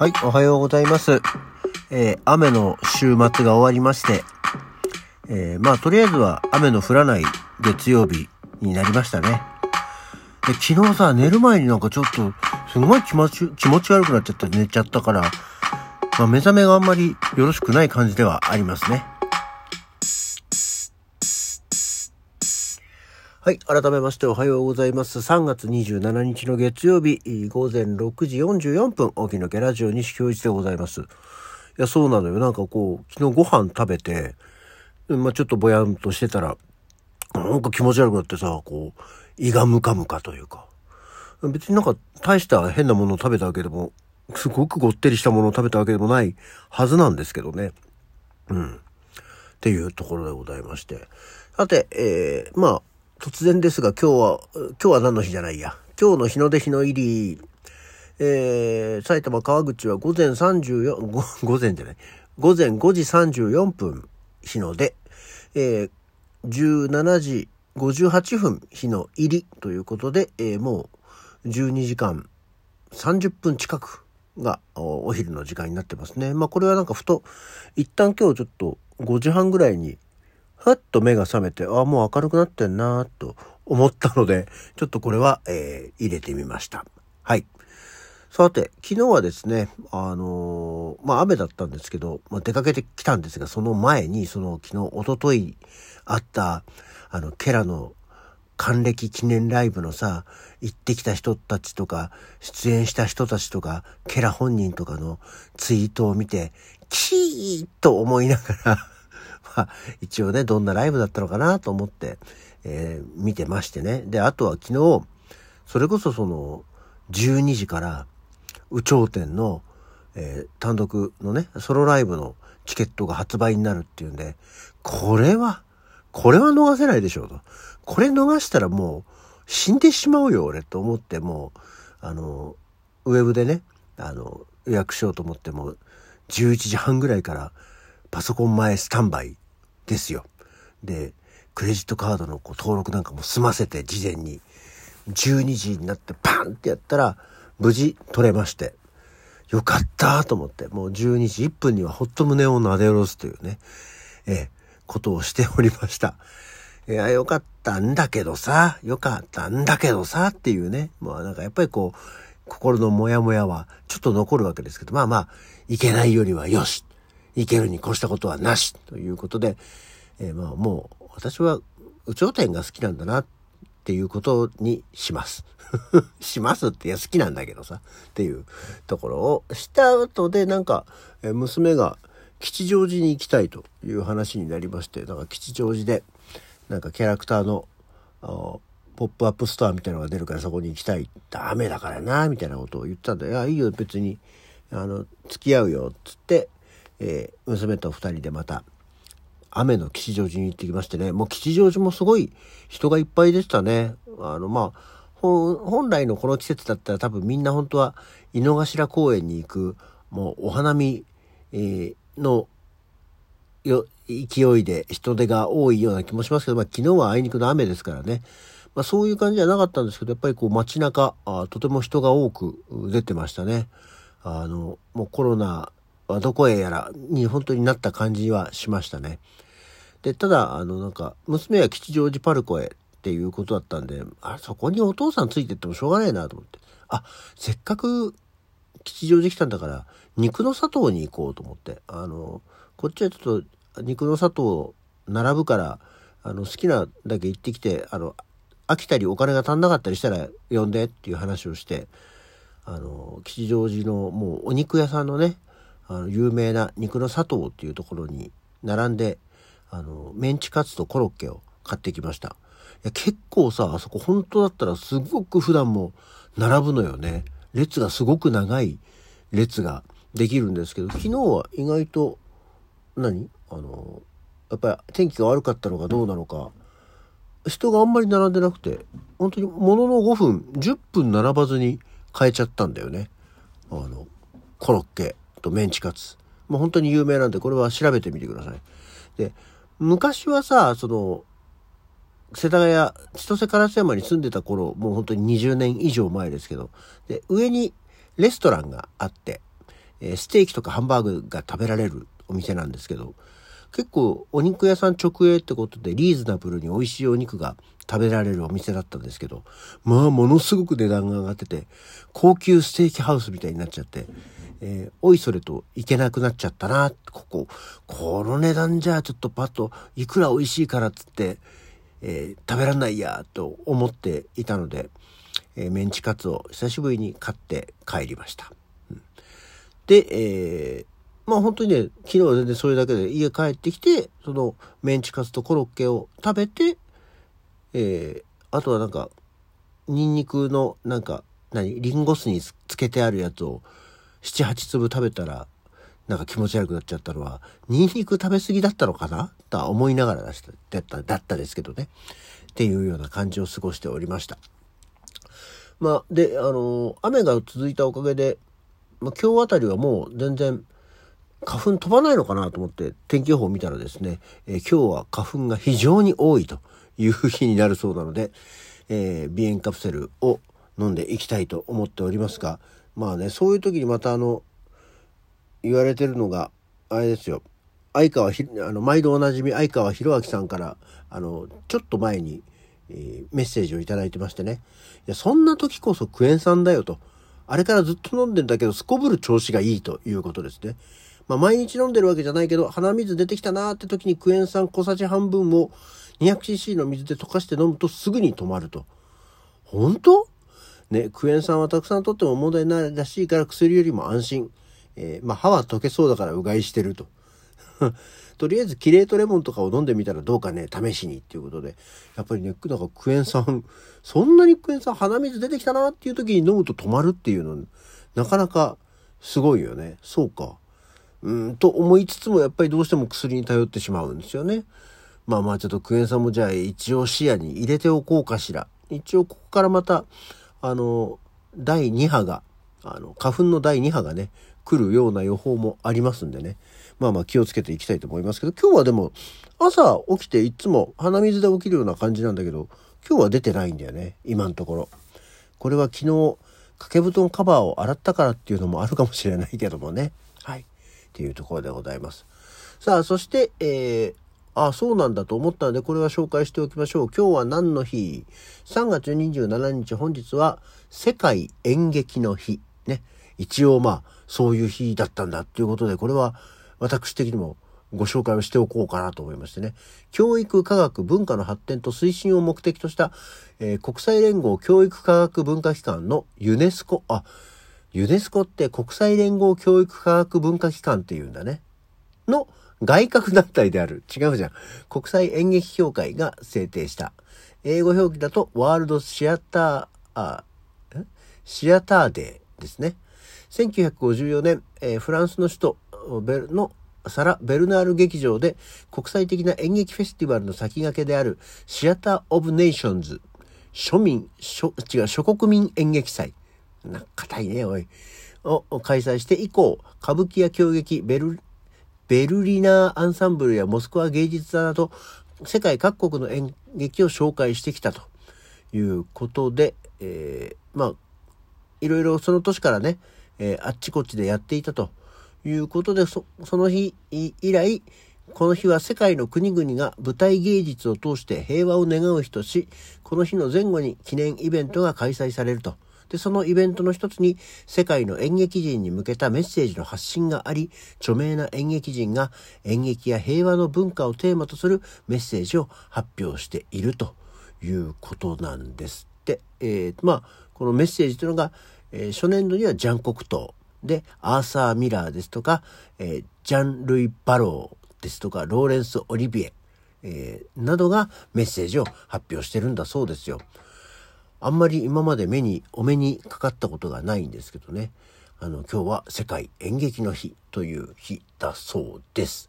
はい、おはようございます。えー雨の週末が終わりまして、えーまあ、とりあえずは雨の降らない月曜日になりましたね。で昨日さ、寝る前になんかちょっと、すごい気持ち、気持ち悪くなっちゃって寝ちゃったから、まあ、目覚めがあんまりよろしくない感じではありますね。はい。改めましておはようございます。3月27日の月曜日、午前6時44分、沖野家ラジオ西京一でございます。いや、そうなのよ。なんかこう、昨日ご飯食べて、まあちょっとぼやんとしてたら、なんか気持ち悪くなってさ、こう、胃がムカムカというか。別になんか大した変なものを食べたわけでも、すごくごってりしたものを食べたわけでもないはずなんですけどね。うん。っていうところでございまして。さて、えー、まあ、突然ですが今日は、今日は何の日じゃないや。今日の日の出日の入り、えー、埼玉川口は午前34、午前じゃない、午前5時34分日の出、えー、17時58分日の入りということで、えーもう12時間30分近くがお昼の時間になってますね。まあこれはなんかふと、一旦今日ちょっと5時半ぐらいにふっと目が覚めて、ああもう明るくなってんなと思ったので、ちょっとこれは、えー入れてみました。はい。さて、昨日はですね、あのーまあ雨だったんですけど、まあ、出かけてきたんですが、その前に、その昨日、おとといあった、あの、ケラの還暦記念ライブのさ、行ってきた人たちとか、出演した人たちとか、ケラ本人とかのツイートを見て、キーと思いながら、まあ、一応ね、どんなライブだったのかなと思って、えー見てましてね。で、あとは昨日、それこそその、12時から、有頂天の、えー単独のね、ソロライブのチケットが発売になるっていうんで、これは、これは逃せないでしょうと。これ逃したらもう死んでしまうよ俺と思ってもう、あの、ウェブでね、あの、予約しようと思っても、11時半ぐらいからパソコン前スタンバイですよ。で、クレジットカードのこう登録なんかも済ませて事前に、12時になってパンってやったら、無事取れまして、よかったと思って、もう12時1分にはほっと胸をなで下ろすというね、ええ、ことをしておりました。いや、よかったんだけどさ、よかったんだけどさ、っていうね、もうなんかやっぱりこう、心のモヤモヤはちょっと残るわけですけど、まあまあ、いけないよりはよし、いけるに越したことはなし、ということで、えーまあもう、私は、有頂天が好きなんだな、っていうことにします。しますって、いや、好きなんだけどさ、っていうところをした後で、なんか、え娘が吉祥寺に行きたいという話になりまして、だから吉祥寺で、なんかキャラクターの、ポップアップストアみたいなのが出るからそこに行きたい。ダメだからな、みたいなことを言ったんだよ。い、いいよ、別に、あの、付き合うよ、っつって、えー娘と二人でまた、雨の吉祥寺に行ってきましてね、もう吉祥寺もすごい人がいっぱいでしたね。あの、まあ、本来のこの季節だったら多分みんな本当は井の頭公園に行く、もうお花見、えーのよ勢いで人手が多いような気もしますけど、まあ、昨日はあいにくの雨ですからね、まあ、そういう感じじゃなかったんですけどやっぱりこう街中あとても人が多く出てましたね。あのもうコロナどこへやらに本当になった感じはしましたね。でただあのなんか娘は吉祥寺パルコへっていうことだったんであそこにお父さんついてってもしょうがないなと思ってあせっかく吉祥寺来たんだから肉の砂糖に行こうと思ってあのこっちはちょっと肉の砂糖並ぶからあの好きなだけ行ってきてあの飽きたりお金が足んなかったりしたら呼んでっていう話をしてあの吉祥寺のもうお肉屋さんのねあの有名な肉の砂糖っていうところに並んであのメンチカツとコロッケを買ってきました。いや結構さあそこ本当だったらすごく普段も並ぶのよね。列がすごく長い列ができるんですけど昨日は意外と何？あのやっぱり天気が悪かったのかどうなのか人があんまり並んでなくて本当にものの5分10分並ばずに買えちゃったんだよね。あのコロッケ。とメンチカツ。もう本当に有名なんでこれは調べてみてください。で昔はさその世田谷千歳烏山に住んでた頃もう本当に20年以上前ですけどで上にレストランがあってえー、ステーキとかハンバーグが食べられるお店なんですけど、結構お肉屋さん直営ってことでリーズナブルに美味しいお肉が食べられるお店だったんですけど、まあものすごく値段が上がってて、高級ステーキハウスみたいになっちゃって、えー、おいそれといけなくなっちゃったな、ここ、この値段じゃちょっとパッと、いくら美味しいからっつって、えー、食べらんないや、と思っていたので、えー、メンチカツを久しぶりに買って帰りました。うん、で、え、まあ本当にね、昨日は全然それだけで家帰ってきて、そのメンチカツとコロッケを食べて、え、あとはなんか、ニンニクのなんか、何リンゴ酢につけてあるやつを7、8粒食べたら、なんか気持ち悪くなっちゃったのは、ニンニク食べ過ぎだったのかな？とは思いながらだった、だったですけどね。っていうような感じを過ごしておりました。まあ、で、あの、雨が続いたおかげで、まあ、今日あたりはもう全然、花粉飛ばないのかなと思って天気予報を見たらですね、えー、今日は花粉が非常に多いという日になるそうなので、えー、鼻炎カプセルを飲んでいきたいと思っておりますが、まあね、そういう時にまたあの、言われてるのが、あれですよ。相川ひ、あの、毎度おなじみ相川博明さんから、あの、ちょっと前に、えー、メッセージをいただいてましてね。いや、そんな時こそクエン酸だよと。あれからずっと飲んでんだけど、すこぶる調子がいいということですね。まあ、毎日飲んでるわけじゃないけど、鼻水出てきたなーって時にクエン酸小さじ半分を 200cc の水で溶かして飲むとすぐに止まると。本当？ね、クエン酸はたくさん取っても問題ないらしいから薬よりも安心。えー、まあ、歯は溶けそうだからうがいしてると。とりあえずキレートレモンとかを飲んでみたらどうかね、試しにっていうことで。やっぱりね、なんかクエン酸、そんなにクエン酸鼻水出てきたなっていう時に飲むと止まるっていうの、なかなかすごいよね。そうか。うん、と思いつつもやっぱりどうしても薬に頼ってしまうんですよね。まあまあちょっとクエン酸もじゃあ一応視野に入れておこうかしら。一応ここからまたあの、第2波が、あの、花粉の第2波がね、来るような予報もありますんでね。まあまあ気をつけていきたいと思いますけど、今日はでも、朝起きていつも鼻水で起きるような感じなんだけど、今日は出てないんだよね、今のところ。これは昨日、掛け布団カバーを洗ったからっていうのもあるかもしれないけどもね。はい。っていうところでございます。さあ、そして、えー、あ、そうなんだと思ったので、これは紹介しておきましょう。今日は何の日 ?3 月27日、本日は世界演劇の日。ね。一応まあ、そういう日だったんだっていうことで、これは私的にもご紹介をしておこうかなと思いましてね。教育科学文化の発展と推進を目的とした、えー、国際連合教育科学文化機関のユネスコ、あ、ユネスコって国際連合教育科学文化機関っていうんだね。の外郭団体である。違うじゃん。国際演劇協会が制定した。英語表記だとワールドシアター、シアターデーですね。1954年、えー、フランスの首都のサラ・ベルナール劇場で国際的な演劇フェスティバルの先駆けであるシアター・オブ・ネーションズ庶民、諸違う、諸国民演劇祭。な、硬いね、おい。を開催して以降、歌舞伎や狂劇、ベルベルリナーアンサンブルやモスクワ芸術座など世界各国の演劇を紹介してきたということで、えー、まあいろいろその年からね、えー、あっちこっちでやっていたということでその日以来この日は世界の国々が舞台芸術を通して平和を願う日としこの日の前後に記念イベントが開催されると。で、そのイベントの一つに世界の演劇人に向けたメッセージの発信があり、著名な演劇人が演劇や平和の文化をテーマとするメッセージを発表しているということなんですって。えー、まあ、このメッセージというのが、えー、初年度にはジャンコクトーで、アーサー・ミラーですとか、えー、ジャン・ルイ・バローですとか、ローレンス・オリビエ、え、などがメッセージを発表してるんだそうですよ。あんまり今まで目に、お目にかかったことがないんですけどね。あの、今日は世界演劇の日という日だそうです。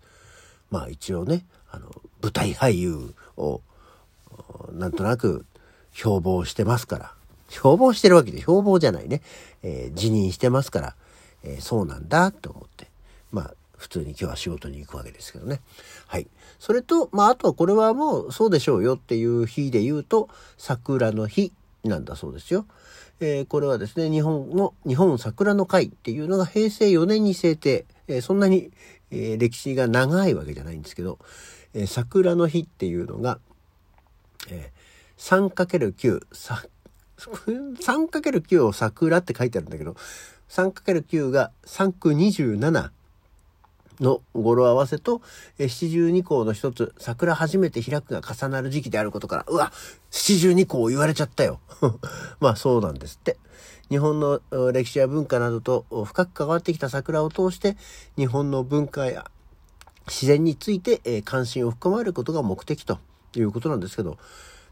まあ一応ね、あの、舞台俳優を、なんとなく標榜してますから。標榜してるわけで、標榜じゃないね。えー、辞任してますから、えー、そうなんだと思って。まあ、普通に今日は仕事に行くわけですけどね。はい。それと、まあ、あとはこれはもうそうでしょうよっていう日で言うと、桜の日なんだそうですよ。えー、これはですね、日本の、日本桜の会っていうのが平成4年に制定、えー、そんなに、えー、歴史が長いわけじゃないんですけど、え桜の日っていうのが、え 3×9、3×9 を桜って書いてあるんだけど、3×9 が3区27の語呂合わせと、七十二校の一つ、桜初めて開くが重なる時期であることから、うわ、七十二校言われちゃったよ。まあそうなんですって。日本の歴史や文化などと深く関わってきた桜を通して、日本の文化や自然についてえ関心を深まることが目的ということなんですけど、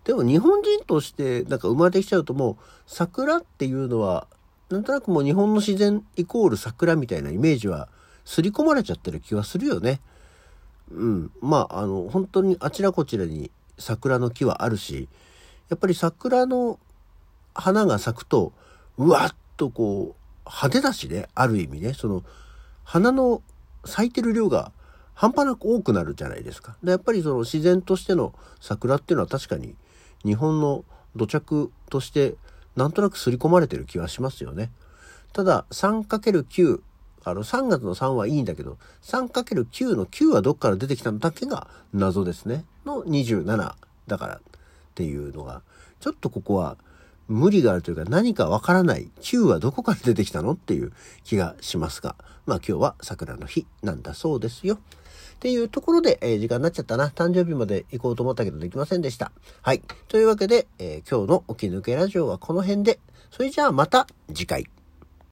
でも日本人としてなんか生まれてきちゃうともう桜っていうのはなんとなくもう日本の自然イコール桜みたいなイメージは刷り込まれちゃってる気はするよね。うん。まあ、あの、本当にあちらこちらに桜の木はあるし、やっぱり桜の花が咲くと、うわっとこう、派手だしね、ある意味ね、その、花の咲いてる量が半端なく多くなるじゃないですか。でやっぱりその自然としての桜っていうのは確かに日本の土着としてなんとなく刷り込まれてる気はしますよね。ただ 3×9 あの、3月の3はいいんだけど、3×9 の9はどっから出てきたのだけが謎ですね。の27だからっていうのが、ちょっとここは無理があるというか何かわからない。9はどこから出てきたの？っていう気がしますが、まあ今日は桜の日なんだそうですよ。っていうところで、えー、時間になっちゃったな。誕生日まで行こうと思ったけどできませんでした。はい。というわけで、えー、今日の起き抜けラジオはこの辺で、それじゃあまた次回。